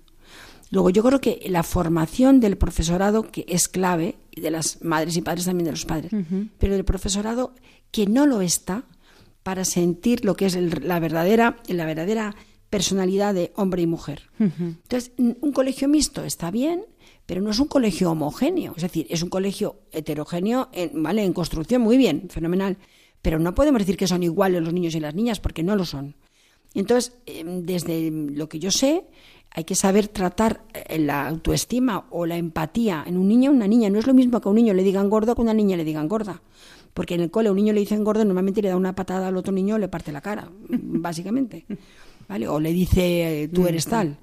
Luego, yo creo que la formación del profesorado, que es clave, y de las madres y padres también de los padres, pero del profesorado que no lo está para sentir lo que es la verdadera, la verdadera personalidad de hombre y mujer. Entonces, un colegio mixto está bien, pero no es un colegio homogéneo, es decir, es un colegio heterogéneo, en, ¿vale? En construcción, muy bien, fenomenal, pero no podemos decir que son iguales los niños y las niñas, porque no lo son. Entonces, em, desde lo que yo sé, hay que saber tratar eh, la autoestima o la empatía en un niño o una niña. No es lo mismo que a un niño le digan gordo que a una niña le digan gorda. Porque en el cole a un niño le dicen gordo, normalmente le da una patada al otro niño o le parte la cara, básicamente. O le dice, tú eres tal.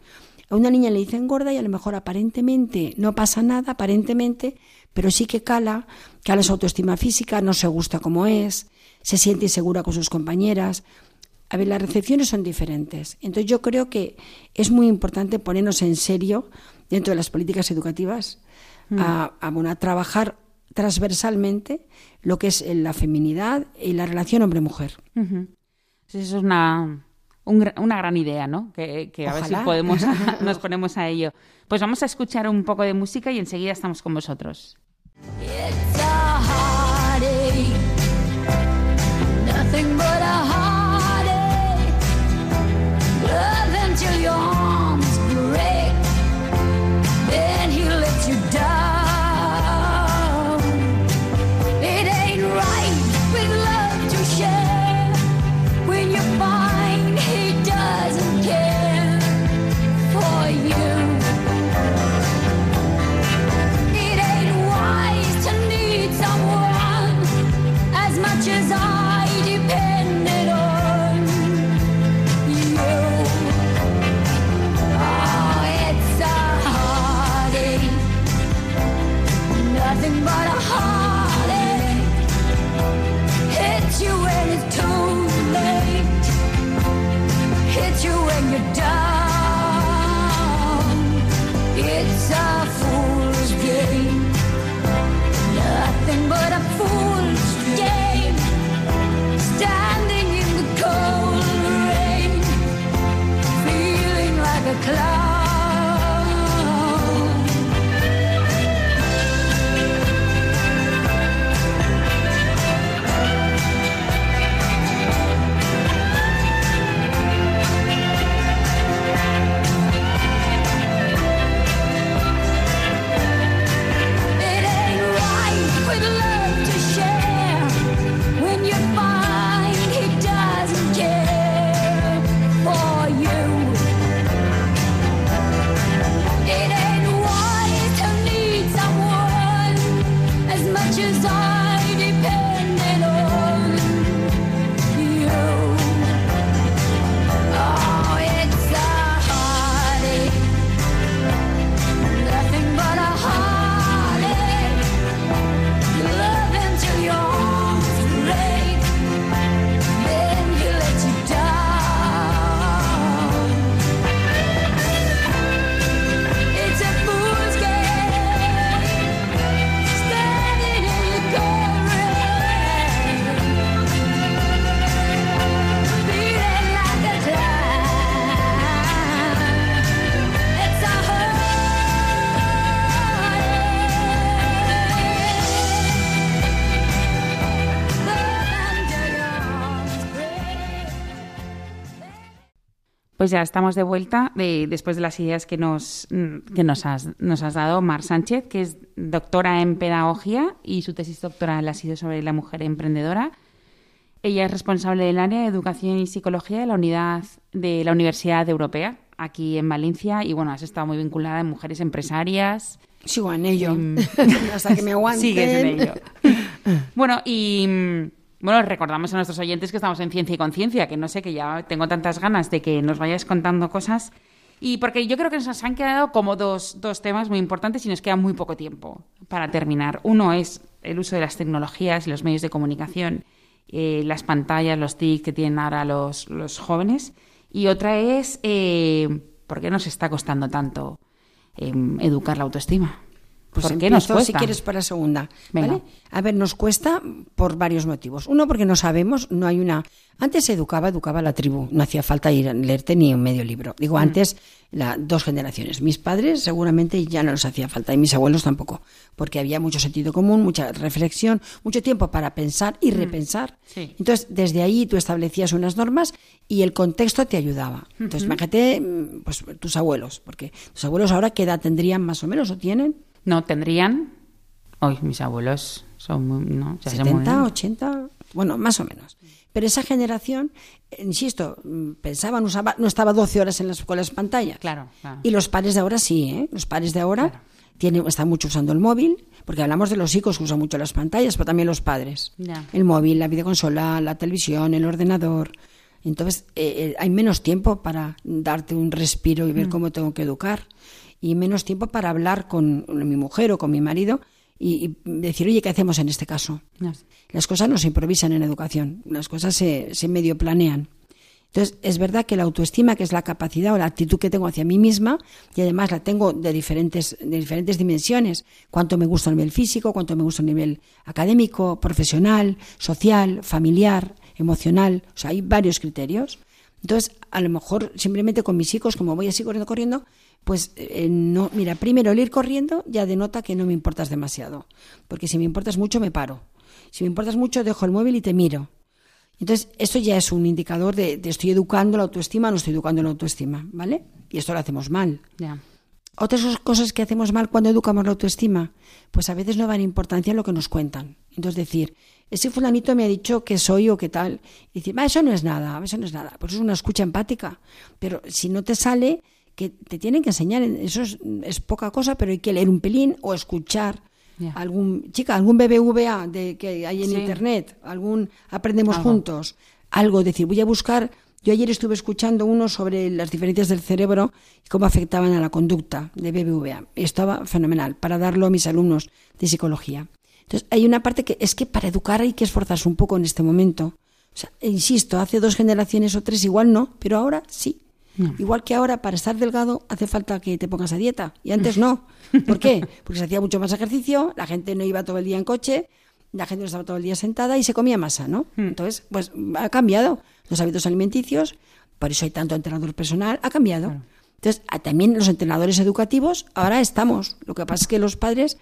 A una niña le dicen gorda y a lo mejor aparentemente no pasa nada, aparentemente, pero sí que cala, cala su autoestima física, no se gusta como es, se siente insegura con sus compañeras. A ver, las recepciones son diferentes. Entonces yo creo que es muy importante ponernos en serio dentro de las políticas educativas a, mm. trabajar transversalmente lo que es eh, la feminidad y la relación hombre-mujer. Eso es una, una gran idea, ¿no? Que, a ver si podemos, nos ponemos a ello. Pues vamos a escuchar un poco de música y enseguida estamos con vosotros. It's a Pues ya estamos de vuelta después de las ideas que nos, que nos, has, nos has dado Mar Sánchez, que es doctora en pedagogía y su tesis doctoral ha sido sobre la mujer emprendedora. Ella es responsable del área de educación y psicología de la unidad de la Universidad Europea, aquí en Valencia, y bueno, has estado muy vinculada en mujeres empresarias. Sigo en ello, hasta que me aguanten. Sigues en ello. bueno, y bueno, recordamos a nuestros oyentes que estamos en Ciencia y Conciencia, que no sé, que ya tengo tantas ganas de que nos vayáis contando cosas. Y porque yo creo que nos han quedado como dos, dos temas muy importantes y nos queda muy poco tiempo para terminar. Uno es el uso de las tecnologías y los medios de comunicación, eh, las pantallas, los TIC que tienen ahora los, los jóvenes. Y otra es eh, por qué nos está costando tanto em, educar la autoestima. Pues ¿Por qué nos cuesta? si quieres para segunda. ¿vale? A ver, nos cuesta por varios motivos. Uno, porque no sabemos, no hay una... Antes se educaba, educaba la tribu, no hacía falta ir a leerte ni un medio libro. Digo, mm. antes, la, dos generaciones. Mis padres seguramente ya no les hacía falta, y mis abuelos tampoco, porque había mucho sentido común, mucha reflexión, mucho tiempo para pensar y mm. repensar. Entonces, desde ahí tú establecías unas normas y el contexto te ayudaba. Entonces, imagínate, mm, pues tus abuelos, porque tus abuelos ahora qué edad tendrían más o menos o tienen. No, tendrían. Hoy mis abuelos son muy. ¿no? 70, 80, bueno, más o menos. Pero esa generación, insisto, pensaban, usaba, no estaba 12 horas en las escuelas pantalla. Claro, Y los padres de ahora sí, ¿eh? Los padres de ahora tienen, están mucho usando el móvil, porque hablamos de los hijos que usan mucho las pantallas, pero también los padres. El móvil, la videoconsola, la televisión, el ordenador. Entonces, eh, eh, hay menos tiempo para darte un respiro y ver mm. cómo tengo que educar y menos tiempo para hablar con mi mujer o con mi marido y, decir, oye, ¿qué hacemos en este caso? Las cosas no se improvisan en educación, las cosas se, se medio planean. Entonces, es verdad que la autoestima, que es la capacidad o la actitud que tengo hacia mí misma, y además la tengo de diferentes, de diferentes dimensiones, cuánto me gusta a nivel físico, cuánto me gusta a nivel académico, profesional, social, familiar, emocional, o sea, hay varios criterios. Entonces, a lo mejor simplemente con mis hijos, como voy así corriendo, corriendo, pues eh, no, mira, primero el ir corriendo ya denota que no me importas demasiado, porque si me importas mucho me paro, si me importas mucho dejo el móvil y te miro. Entonces, esto ya es un indicador de, de estoy educando la autoestima o no estoy educando la autoestima, ¿vale? Y esto lo hacemos mal. Otras cosas que hacemos mal cuando educamos la autoestima, pues a veces no dan importancia a lo que nos cuentan. Entonces decir, ese fulanito me ha dicho que soy o qué tal. Y decir, eso no es nada, eso no es nada. Pues es una escucha empática. Pero si no te sale, que te tienen que enseñar, eso es, poca cosa, pero hay que leer un pelín o escuchar algún, chica, algún BBVA de, que hay en internet, algún aprendemos juntos, algo, decir, voy a buscar, yo ayer estuve escuchando uno sobre las diferencias del cerebro y cómo afectaban a la conducta de BBVA. Y estaba fenomenal para darlo a mis alumnos de psicología. Entonces, hay una parte que es que para educar hay que esforzarse un poco en este momento. O sea, insisto, hace dos generaciones o tres igual no, pero ahora sí. Igual que ahora, para estar delgado, hace falta que te pongas a dieta. Y antes no. ¿Por qué? Porque se hacía mucho más ejercicio, la gente no iba todo el día en coche, la gente no estaba todo el día sentada y se comía masa, ¿no? Hmm. Entonces, pues ha cambiado los hábitos alimenticios, por eso hay tanto entrenador personal, ha cambiado. Entonces, también los entrenadores educativos, ahora estamos. Lo que pasa es que los padres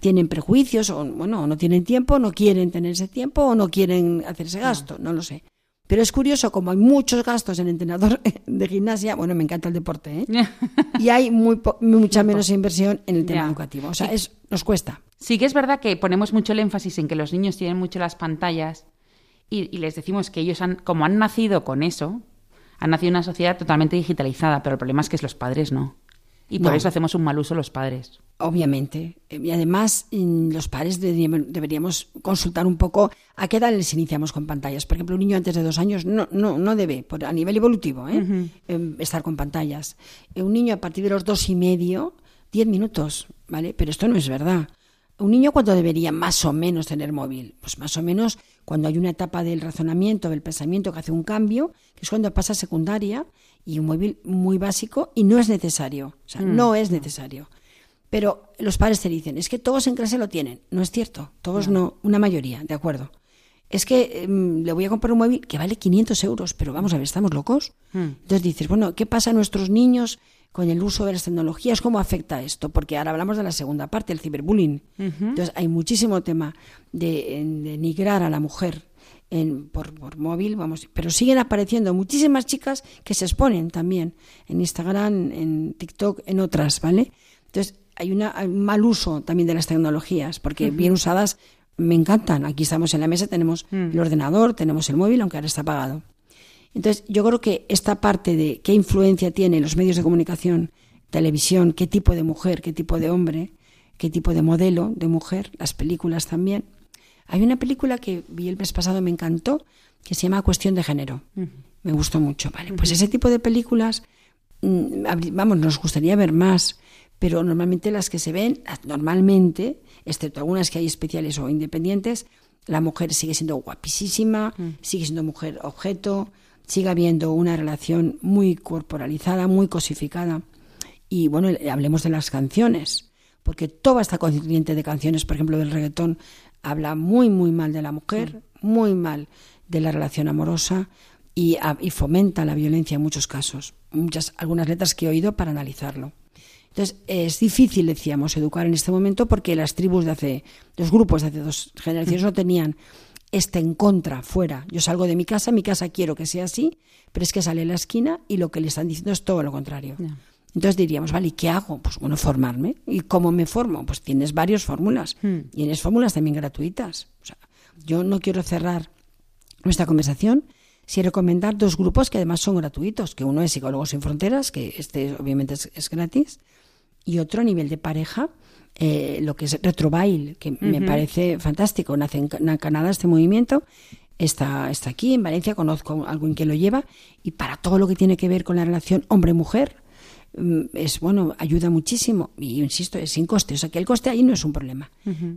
tienen prejuicios, o bueno, no tienen tiempo, no quieren tener ese tiempo, o no quieren hacer ese gasto, no lo sé. Pero es curioso, como hay muchos gastos en entrenador de gimnasia, bueno, me encanta el deporte, ¿eh? y hay muy mucha menos inversión en el tema educativo. O sea, es, nos cuesta. Sí que es verdad que ponemos mucho el énfasis en que los niños tienen mucho las pantallas y, les decimos que ellos, han, como han nacido con eso, han nacido en una sociedad totalmente digitalizada, pero el problema es que los padres no. Y por eso hacemos un mal uso los padres. Obviamente. Y además, los padres deberíamos consultar un poco a qué edad les iniciamos con pantallas. Por ejemplo, un niño antes de dos años no, no, no debe, por, a nivel evolutivo, ¿eh? Em, estar con pantallas. Eh, un niño a partir de los dos y medio, diez minutos, ¿vale? Pero esto no es verdad. ¿Un niño cuándo debería más o menos tener móvil? Pues más o menos cuando hay una etapa del razonamiento, del pensamiento que hace un cambio, que es cuando pasa a secundaria y un móvil muy básico y no es necesario. O sea, mm. no es necesario. Pero los padres te dicen, es que todos en clase lo tienen. No es cierto, todos no, una mayoría, de acuerdo. Es que em, le voy a comprar un móvil que vale 500 euros, pero vamos a ver, ¿estamos locos? Mm. Entonces dices, bueno, ¿qué pasa a nuestros niños con el uso de las tecnologías? ¿Cómo afecta esto? Porque ahora hablamos de la segunda parte, el ciberbullying. Entonces hay muchísimo tema de, de denigrar a la mujer en, por, por, móvil, vamos, pero siguen apareciendo muchísimas chicas que se exponen también en Instagram, en TikTok, en otras, ¿vale? Entonces, hay una, un mal uso también de las tecnologías, porque bien usadas me encantan. Aquí estamos en la mesa, tenemos mm. el ordenador, tenemos el móvil, aunque ahora está apagado. Entonces, yo creo que esta parte de qué influencia tienen los medios de comunicación, televisión, qué tipo de mujer, qué tipo de hombre, qué tipo de modelo de mujer, las películas también. Hay una película que vi el mes pasado, me encantó, que se llama Cuestión de Género. Me gustó mucho. Vale, pues ese tipo de películas, mm, vamos, nos gustaría ver más, pero normalmente las que se ven, normalmente, excepto algunas que hay especiales o independientes, la mujer sigue siendo guapísima, sigue siendo mujer objeto, sigue habiendo una relación muy corporalizada, muy cosificada. Y bueno, hablemos de las canciones, porque toda esta corriente de canciones, por ejemplo, del reggaetón, habla muy, muy mal de la mujer, mm. muy mal de la relación amorosa y, y, fomenta la violencia en muchos casos. Muchas, algunas letras que he oído para analizarlo. Entonces, es difícil, decíamos, educar en este momento porque las tribus de hace, los grupos de hace dos generaciones no tenían este en contra, fuera. Yo salgo de mi casa, mi casa quiero que sea así, pero es que sale a la esquina y lo que le están diciendo es todo lo contrario. Entonces diríamos, vale, ¿y qué hago? Pues bueno, formarme. ¿Y cómo me formo? Pues tienes varias fórmulas. Hmm. Y tienes fórmulas también gratuitas. O sea, yo no quiero cerrar nuestra conversación sin recomendar dos grupos que además son gratuitos, que uno es Psicólogos sin Fronteras, que este obviamente es gratis, y otro a nivel de pareja, eh, lo que es Retrobail, que me parece fantástico. Nace en, Canadá este movimiento, está, está aquí, en Valencia conozco a alguien que lo lleva, y para todo lo que tiene que ver con la relación hombre-mujer, es bueno, ayuda muchísimo y insisto, es sin coste, o sea que el coste ahí no es un problema.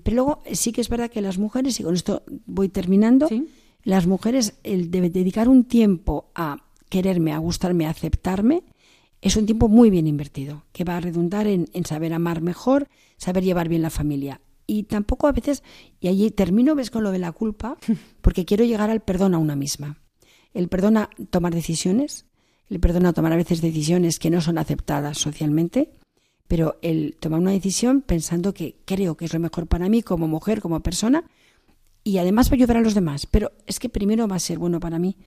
Pero luego sí que es verdad que las mujeres, y con esto voy terminando, las mujeres el de dedicar un tiempo a quererme, a gustarme, a aceptarme, es un tiempo muy bien invertido, que va a redundar en, saber amar mejor, saber llevar bien la familia. Y tampoco a veces, y allí termino, ves con lo de la culpa, porque quiero llegar al perdón a una misma. El perdón a tomar decisiones, el perdón a tomar a veces decisiones que no son aceptadas socialmente, pero el tomar una decisión pensando que creo que es lo mejor para mí como mujer, como persona, y además va a ayudar a los demás. Pero es que primero va a ser bueno para mí,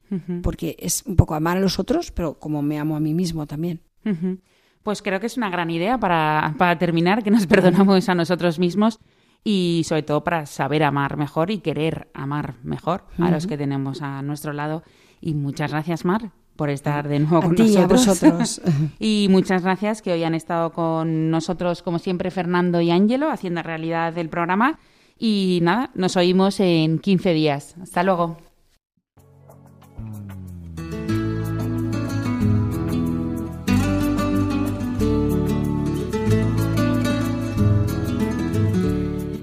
porque es un poco amar a los otros, pero como me amo a mí mismo también. Pues creo que es una gran idea para, para terminar, que nos perdonamos a nosotros mismos y sobre todo para saber amar mejor y querer amar mejor a los que tenemos a nuestro lado. Y muchas gracias, Mar, por estar de nuevo con nosotros. y muchas gracias que hoy han estado con nosotros, como siempre, Fernando y Ángelo, haciendo realidad el programa. Y nada, nos oímos en 15 días. Hasta luego.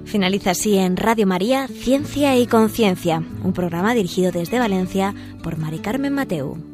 Finaliza así en Radio María Ciencia y Conciencia, un programa dirigido desde Valencia por Mari Carmen Mateu.